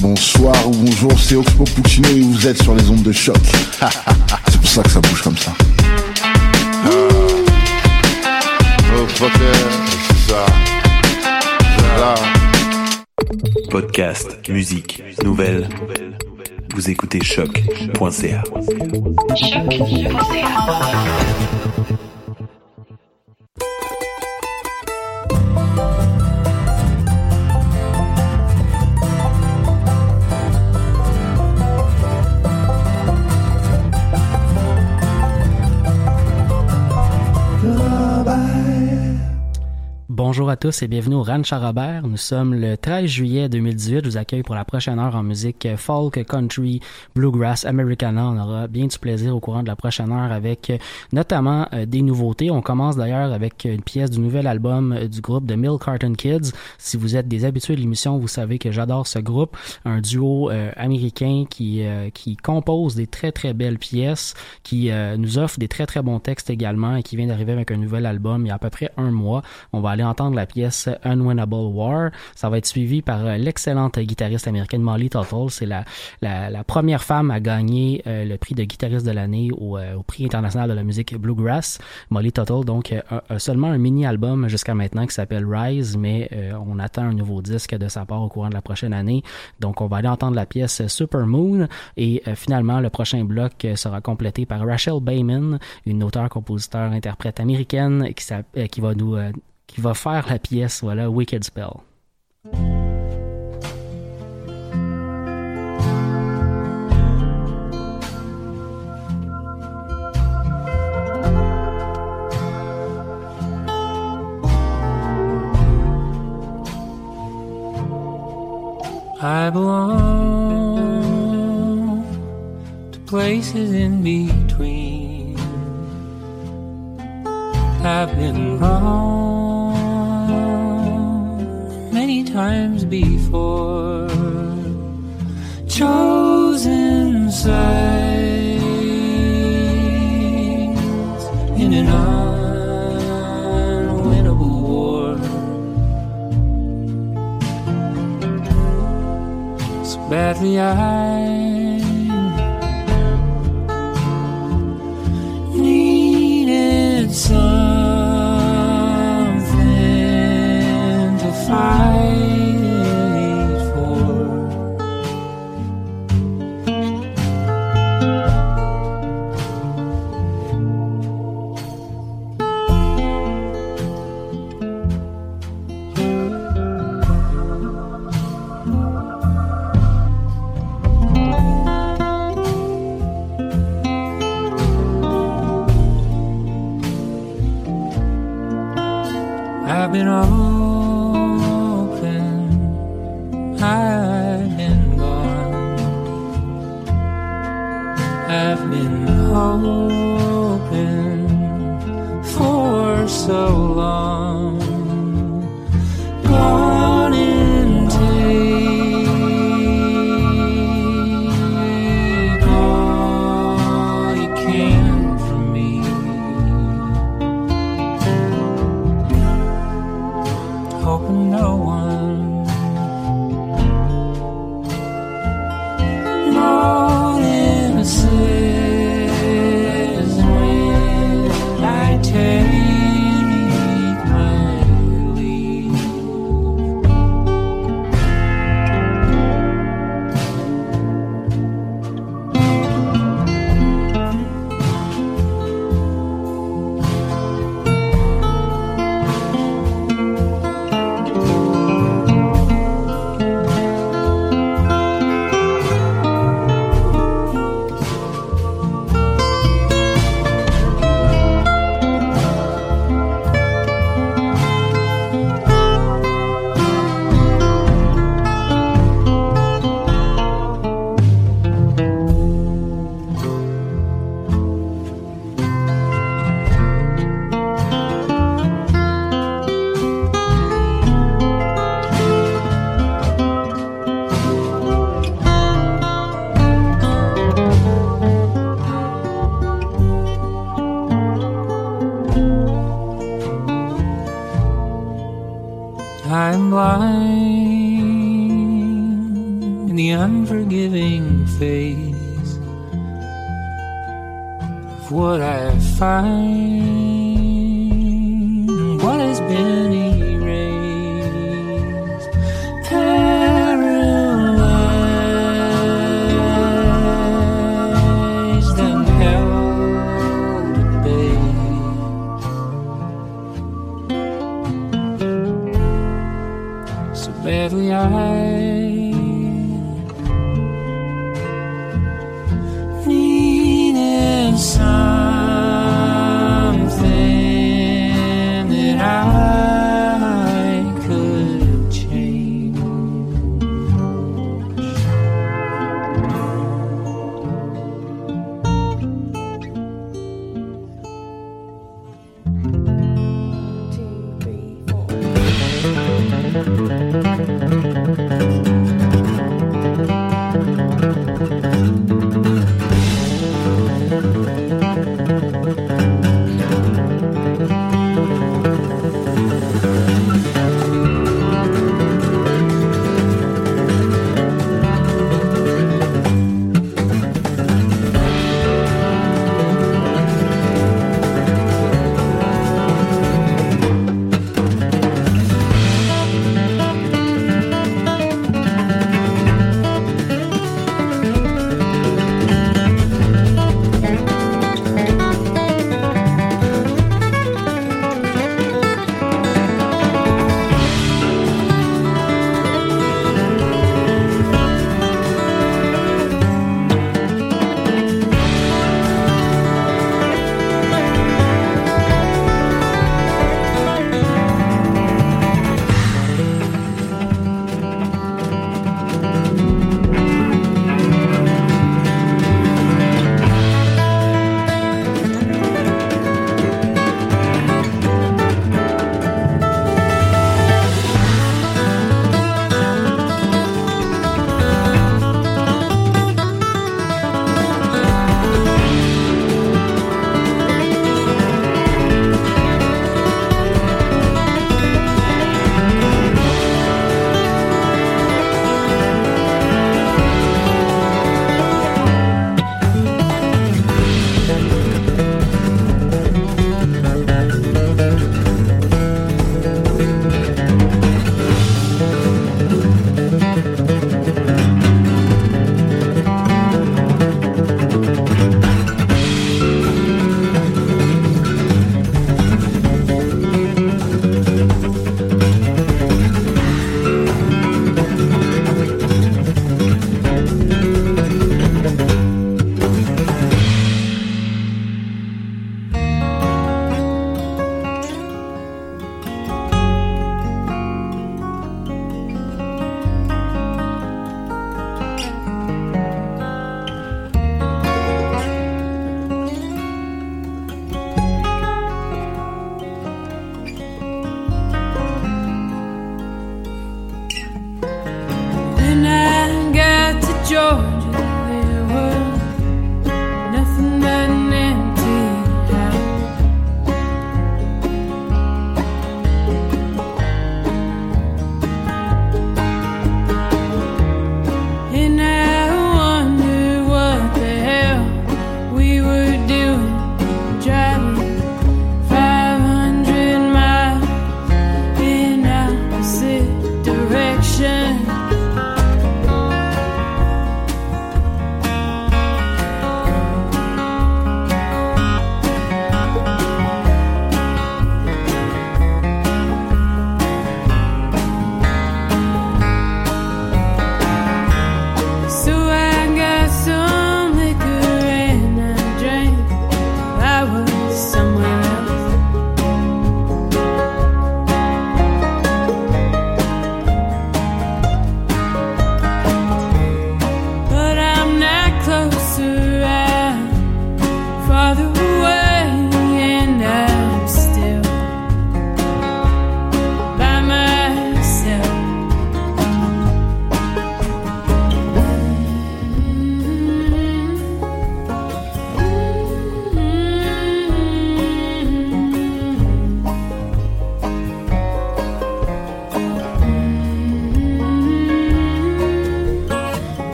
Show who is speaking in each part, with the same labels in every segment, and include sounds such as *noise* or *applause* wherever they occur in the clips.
Speaker 1: Bonsoir ou bonjour, c'est Oxpo Puccino et vous êtes sur les ondes de choc. *laughs* c'est pour ça que ça bouge comme ça.
Speaker 2: Podcast, musique, nouvelles. Vous écoutez choc.ca.
Speaker 3: Bonjour à tous et bienvenue au Ranch à Robert. Nous sommes le 13 juillet 2018. Je vous accueille pour la prochaine heure en musique folk, country, bluegrass, americana. On aura bien du plaisir au courant de la prochaine heure avec euh, notamment euh, des nouveautés. On commence d'ailleurs avec une pièce du nouvel album euh, du groupe The Mill Carton Kids. Si vous êtes des habitués de l'émission, vous savez que j'adore ce groupe. Un duo américain qui, qui compose des très très belles pièces, qui nous offre des très très bons textes également et qui vient d'arriver avec un nouvel album il y a à peu près un mois. On va aller entendre la pièce Unwinnable War. Ça va être suivi par euh, l'excellente guitariste américaine Molly Tuttle. C'est la, la, première femme à gagner euh, le prix de guitariste de l'année au, euh, au, prix international de la musique Bluegrass. Molly Tuttle, donc, a, seulement un mini-album jusqu'à maintenant qui s'appelle Rise, mais on attend un nouveau disque de sa part au courant de la prochaine année. Donc, on va aller entendre la pièce Super Moon et finalement, le prochain bloc sera complété par Rachel Bayman, une auteure-compositeur-interprète américaine qui, qui va nous qui va faire la pièce, voilà, Wicked Spell.
Speaker 4: I belong to places in between.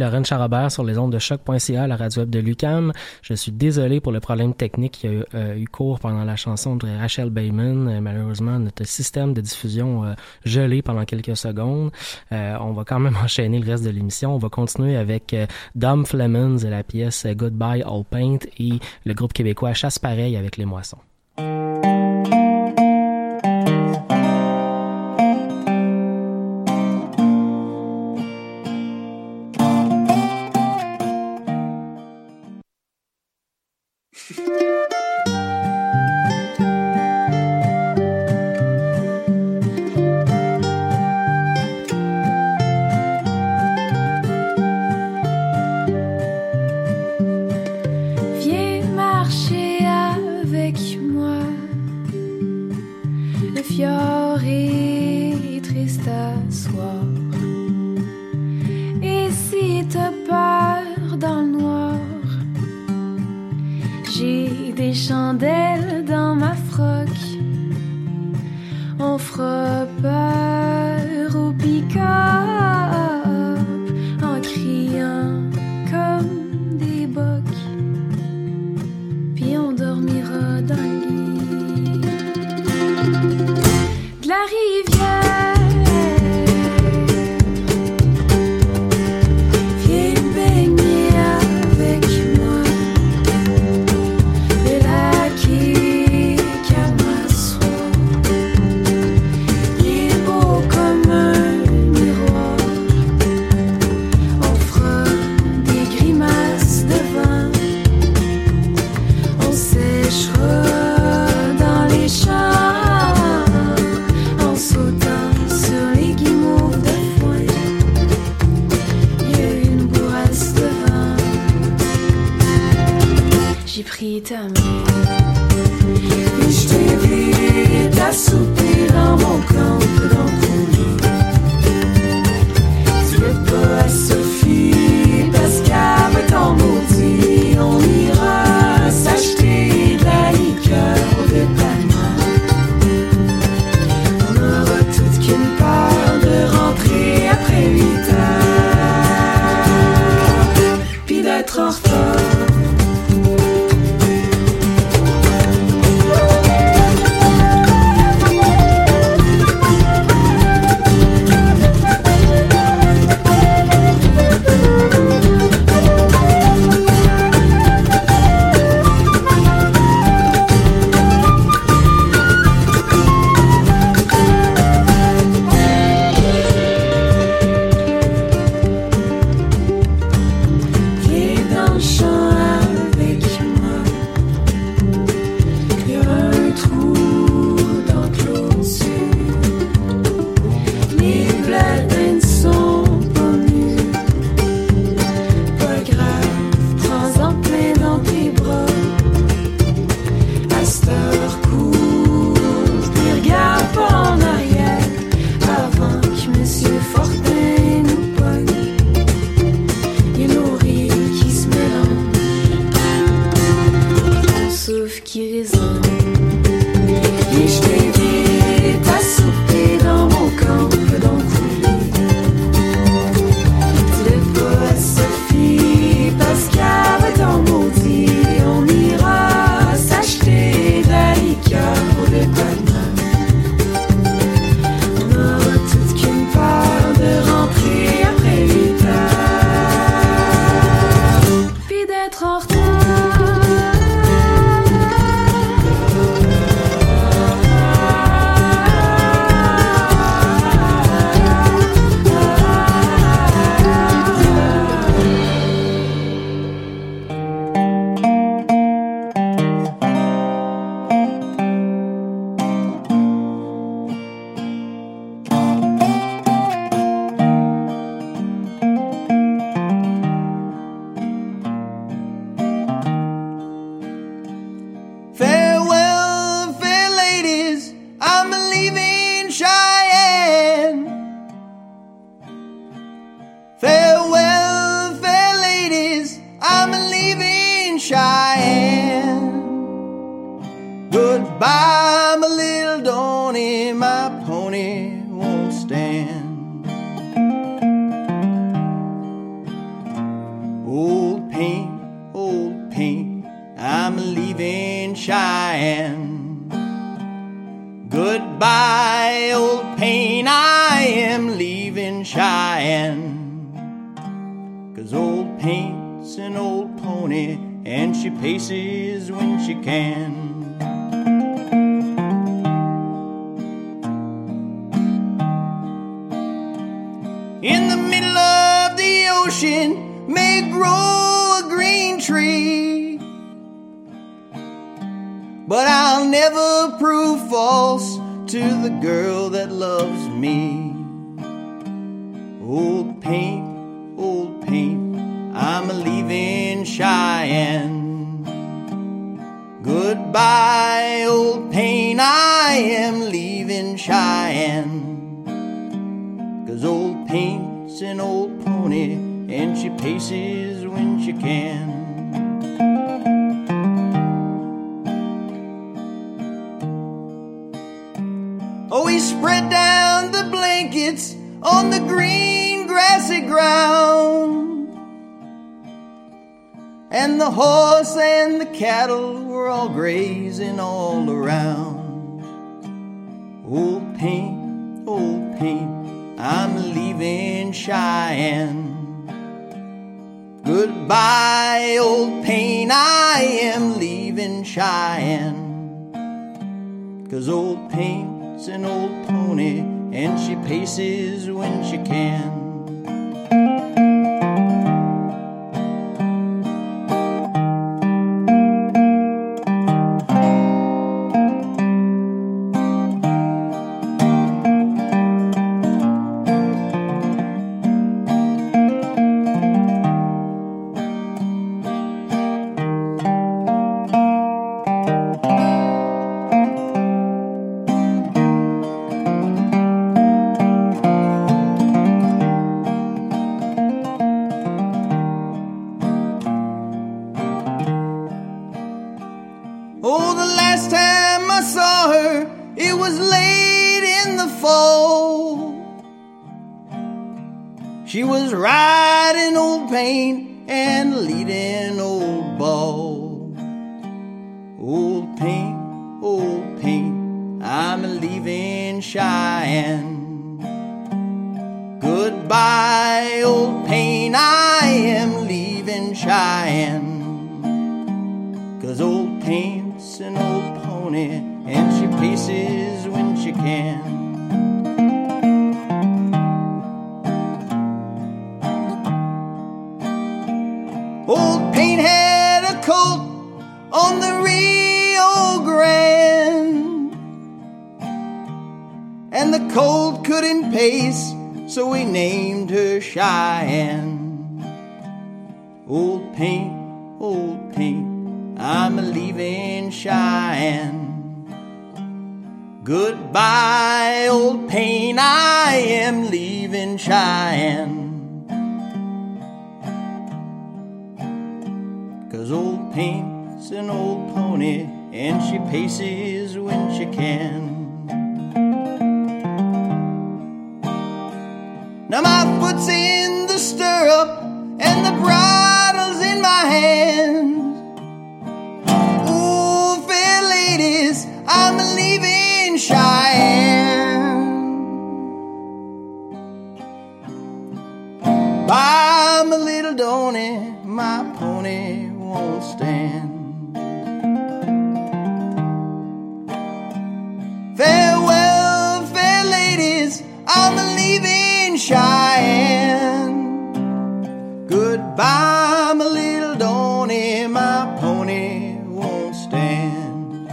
Speaker 5: Lorraine Charabert sur les ondes de choc.ca, la radio web de Lucam. Je suis désolé pour le problème technique qui a eu, euh, cours pendant la chanson de Rachel Bayman. Euh, malheureusement, notre système de diffusion a gelé pendant quelques secondes. On va quand même *laughs* enchaîner le reste de l'émission. On va continuer avec Dom Flemons et la pièce Goodbye All Paint et le groupe québécois Chasse Pareil avec les moissons.
Speaker 6: Paces when she can. In the middle of the ocean may grow a green tree. But I'll never prove false to the girl that loves me. Goodbye, old paint, I am leaving Cheyenne. Cause old paint's an old pony, and she paces when she can. Oh, we spread down the blankets on the green grassy ground. And the horse and the cattle were all grazing all around. Old paint, old paint, I'm leaving Cheyenne. Goodbye, old paint, I am leaving Cheyenne. Cause old paint's an old pony, and she paces when she can. Couldn't so we named her Cheyenne. Old paint, old paint, I'm a leaving Cheyenne. Goodbye, old paint, I am leaving Cheyenne. Cause old paint's an old pony, and she paces when she can. Foot's in the stirrup, and the bridle's in my hand. Ooh, fair ladies, I'm leaving Cheyenne. Buy my little Donny, my pony won't stand. Farewell, Cheyenne. Goodbye, my little Donny, my pony won't stand.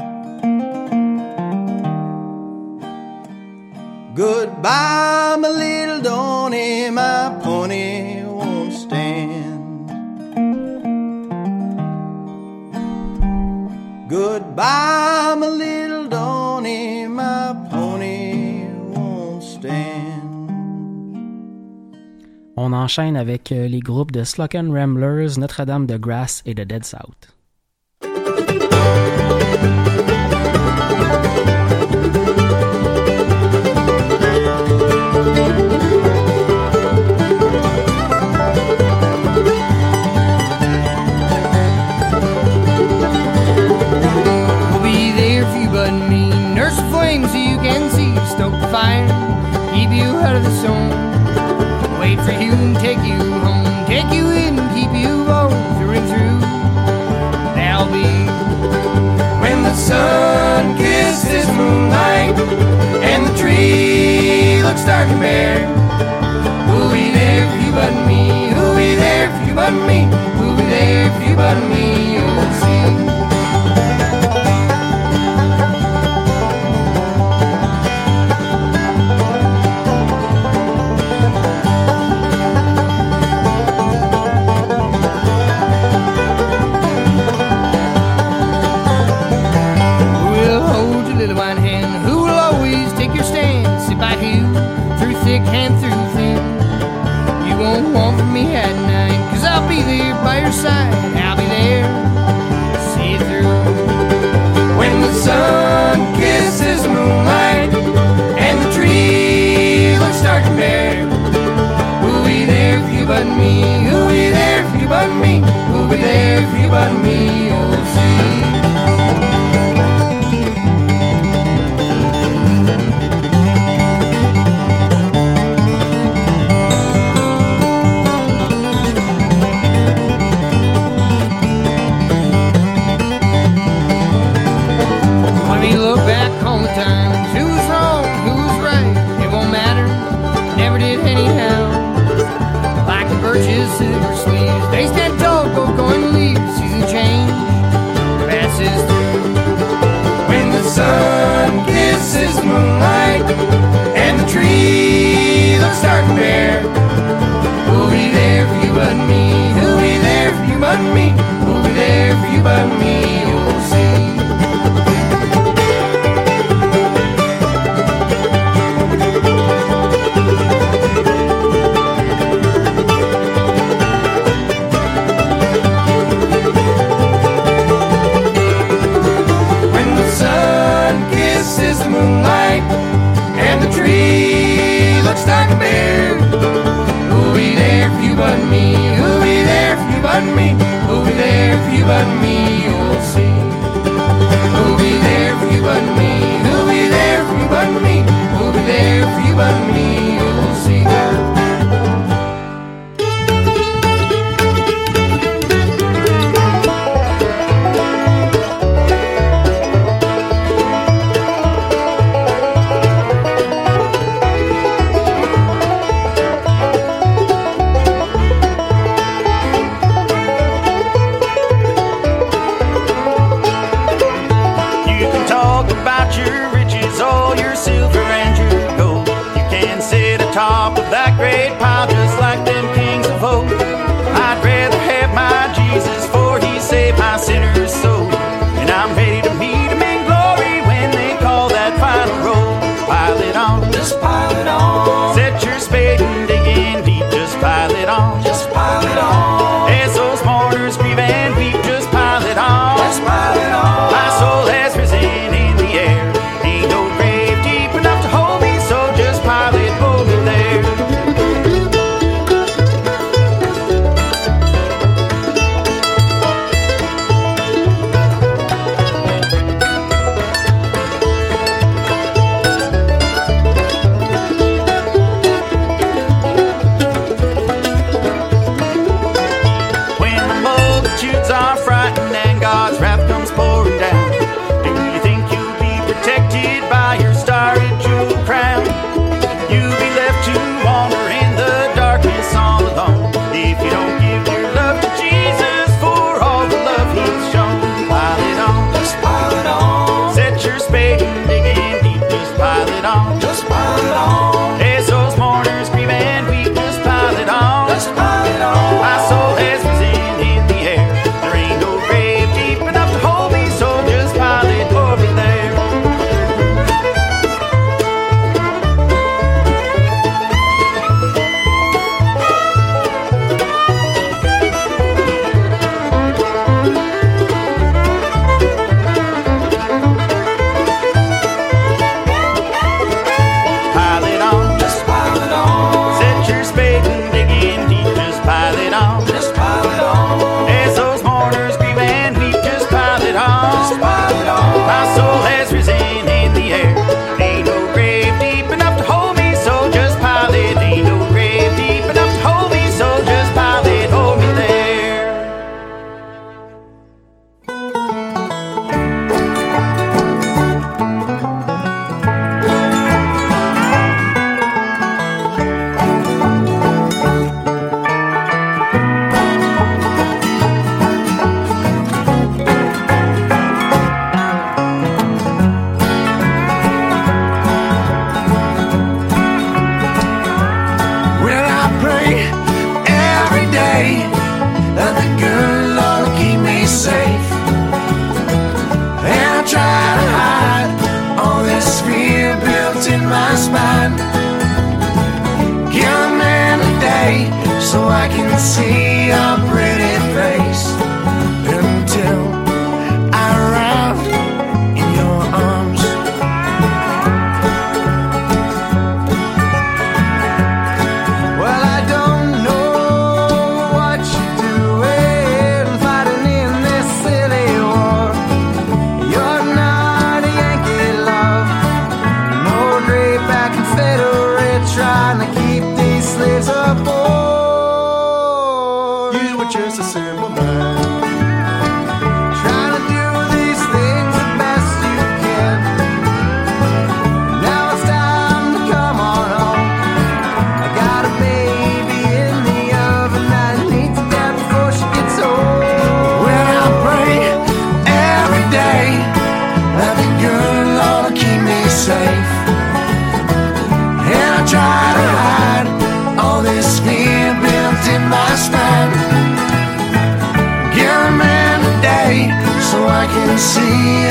Speaker 6: Goodbye, my little Donny, my pony won't stand. Goodbye, my little
Speaker 3: On enchaîne avec euh, les groupes de Slocken Ramblers, Notre-Dame de Grasse et de Dead South.
Speaker 7: But me?
Speaker 8: Lord will keep me safe, and I try to hide all this fear built in my spine. Give a day so I can see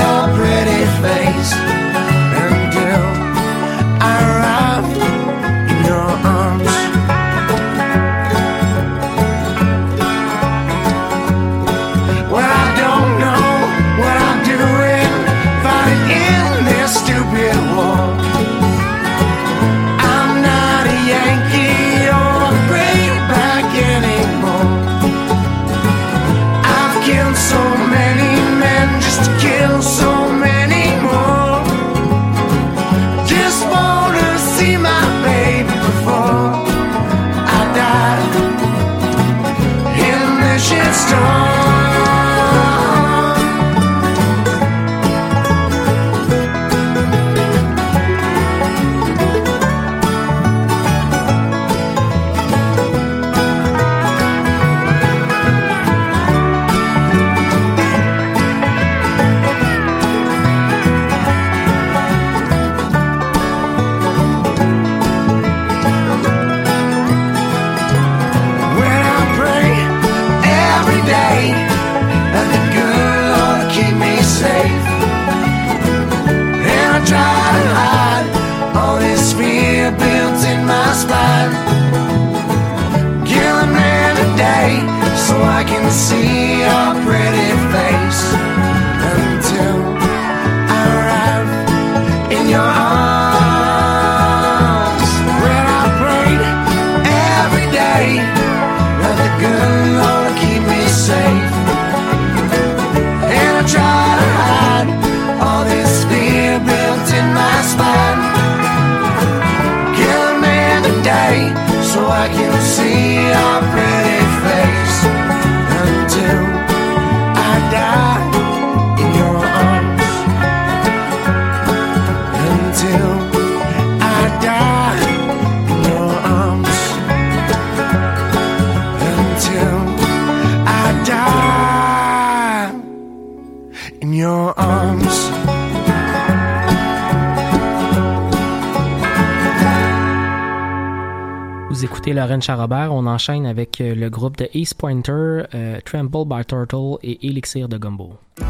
Speaker 3: Lorraine Charrobert. On enchaîne avec euh, le groupe de East Pointer, euh, Tremble by Turtle et Elixir de Gumbo.
Speaker 9: The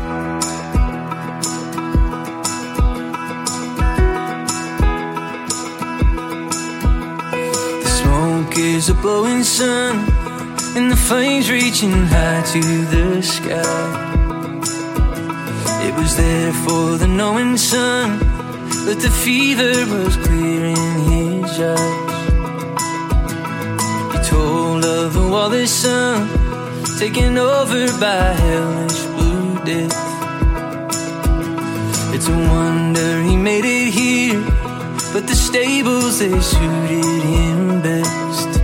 Speaker 9: smoke is a blowing sun, and the flames reaching high to the sky. It was there for the knowing sun, but the fever was clear in his eyes. He told of the Wallace sun, taken over by hellish blue death. It's a wonder he made it here, but the stables they suited him best.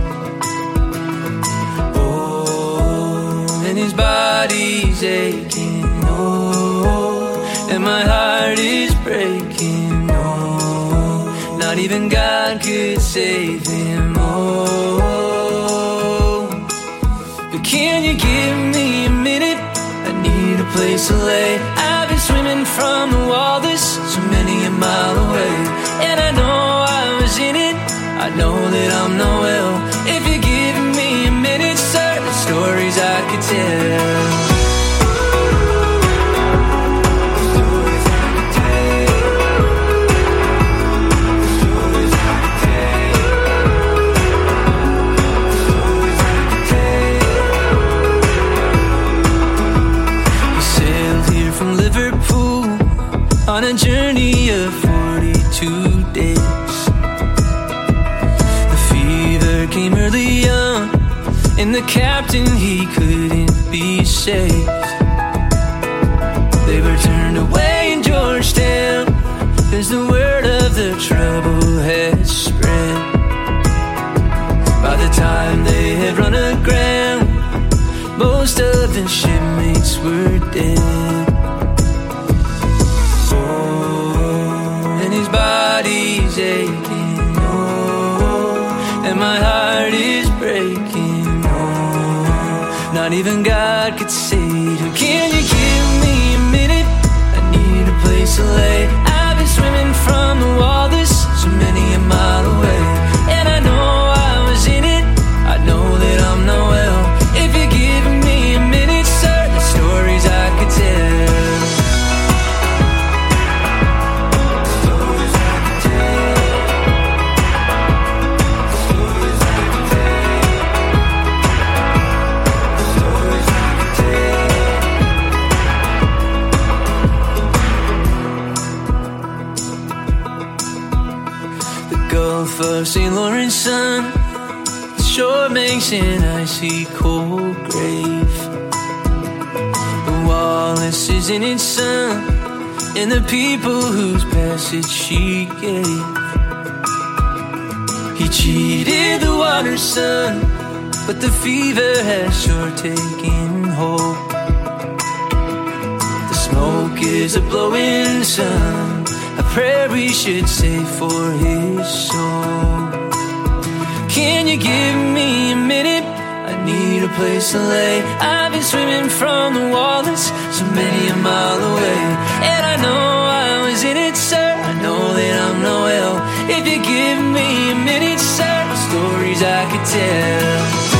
Speaker 9: Oh, and his body's aching. Oh, and my heart is breaking. Oh, not even God could save him. Can you give me a minute? I need a place to lay. I've been swimming from the wall this so many a mile away, and I know I was in it. I know that I'm no well. Captain he couldn't be saved. They were turned away in Georgetown, as the word of the trouble had spread. By the time they had run aground, most of the shipmates were dead. Even God could Its sun, and the people whose passage she gave. He cheated the water sun, but the fever has sure taken hold. The smoke is a blowing sun, a prayer we should say for his soul. Can you give me a minute? I need a place to lay. I've been swimming from the Wallace, so many a mile away. And I know I was in it, sir. I know that I'm not well. If you give me a minute, sir, stories I could tell.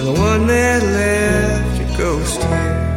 Speaker 9: The
Speaker 10: one that left a ghost here.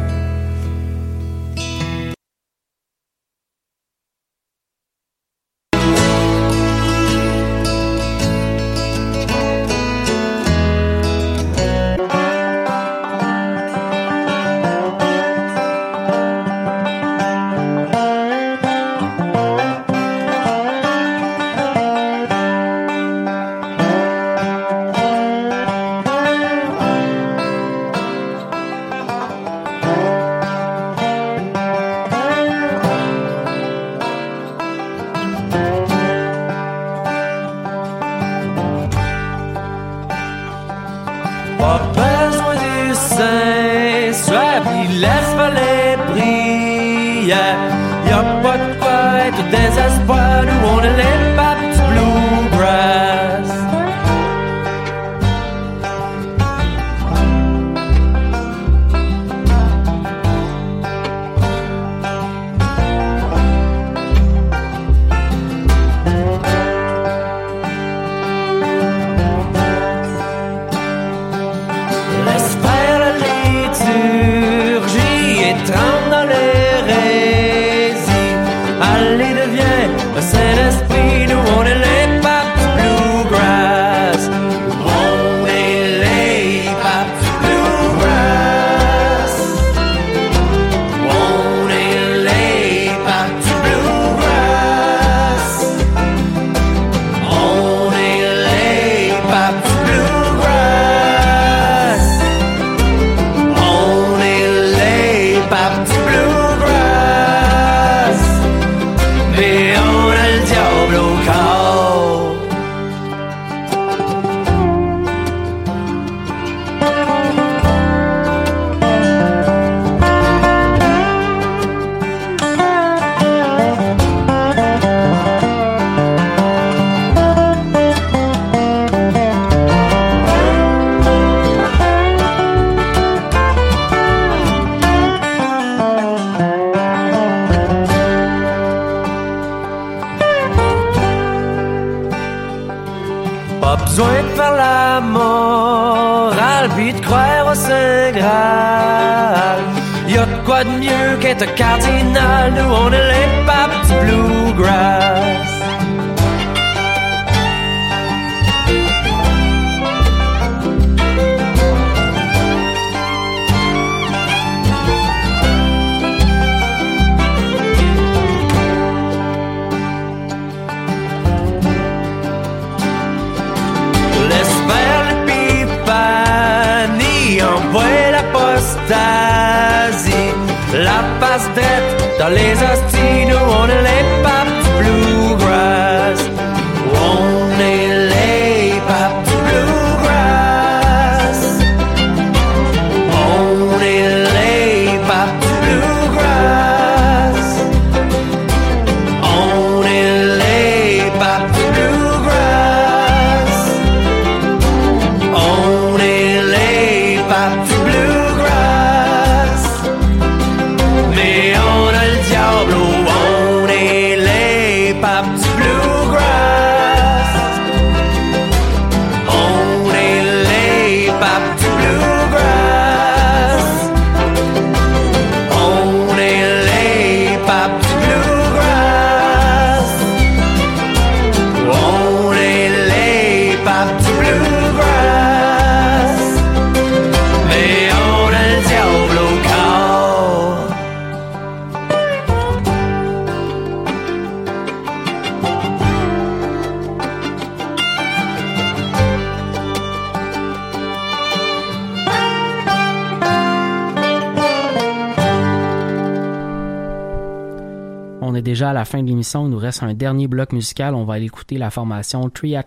Speaker 9: la
Speaker 3: fin de l'émission. Il nous reste un dernier bloc musical. On va aller écouter la formation Triac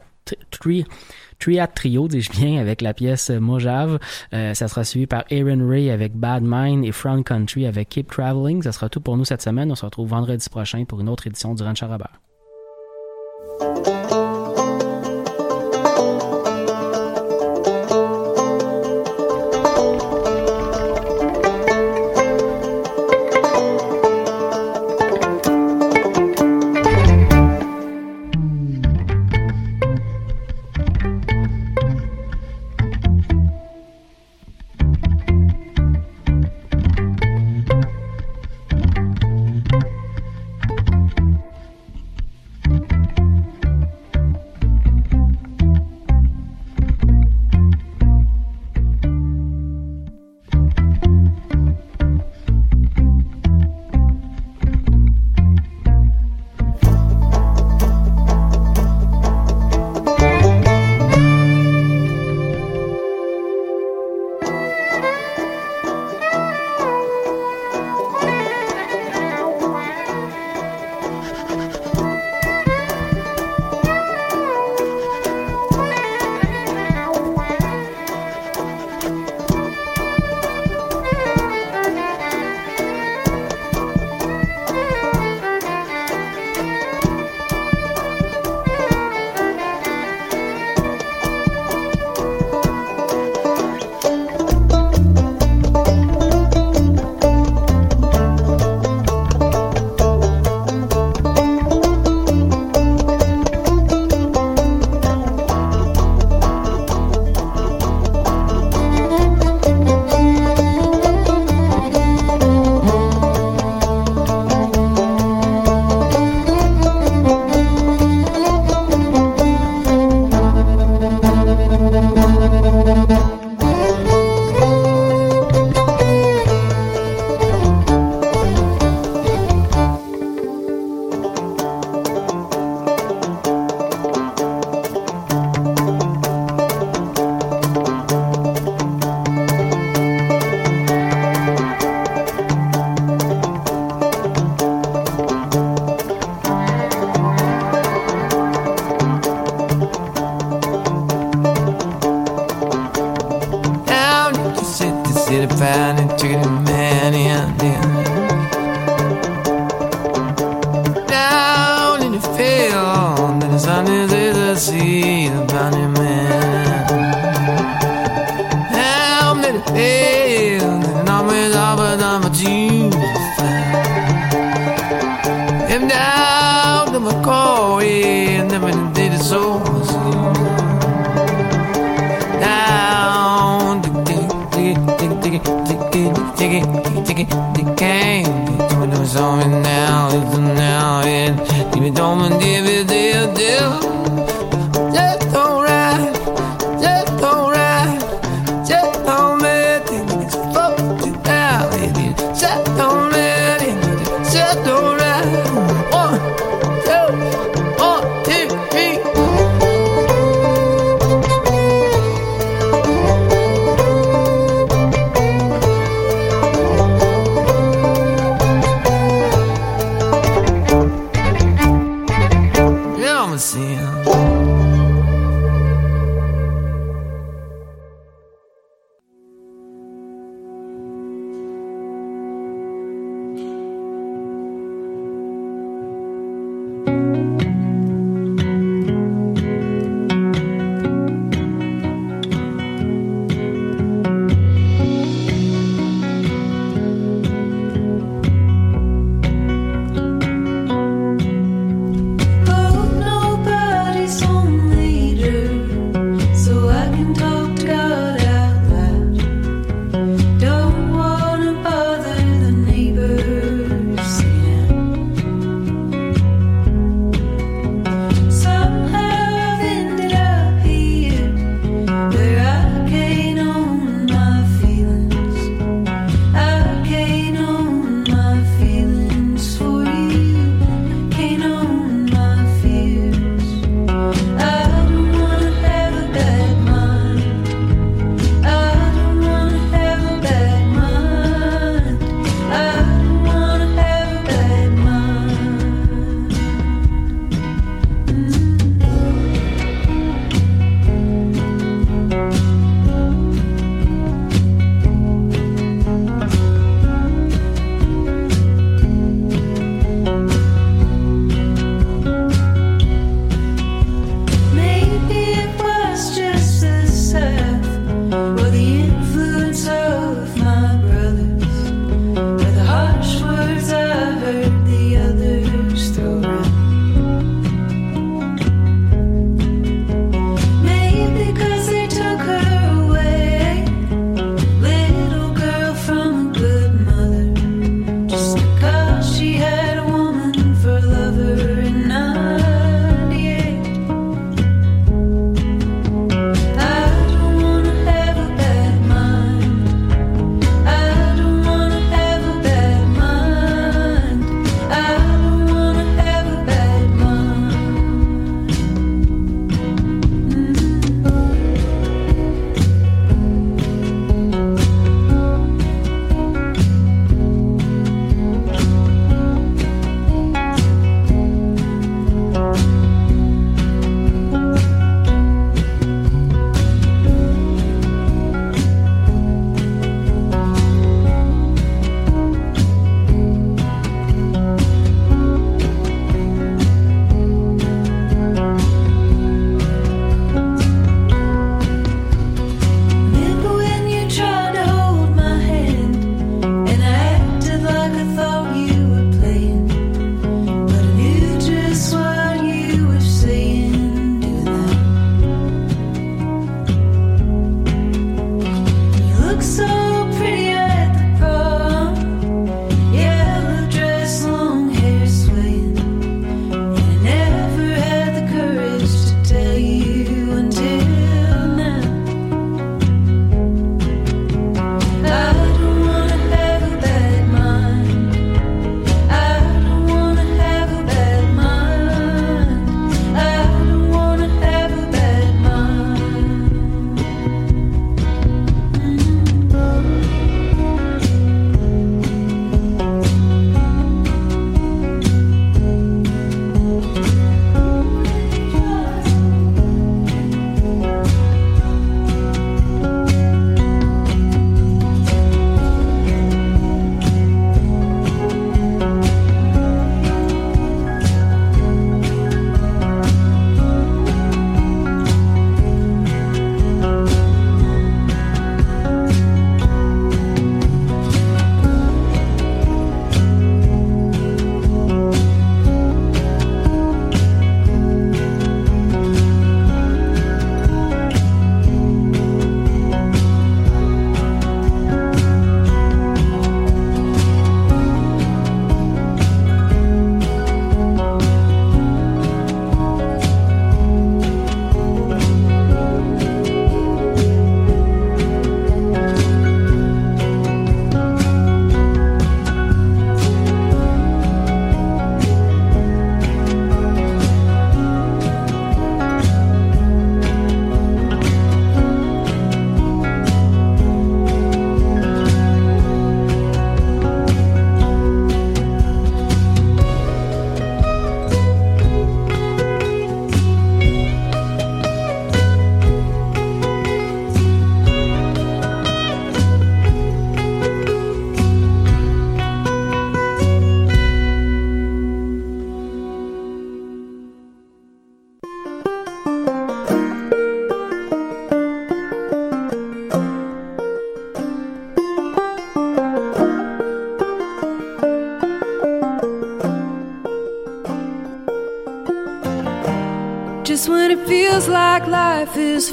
Speaker 3: Tri Triat Trio, dis-je bien, avec la pièce Mojave. Euh, ça sera suivi par Aaron Ray avec Bad Mind et Front Country avec Keep Traveling. Ça sera tout pour nous cette semaine. On se retrouve vendredi prochain pour une autre édition du Ranch à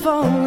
Speaker 5: life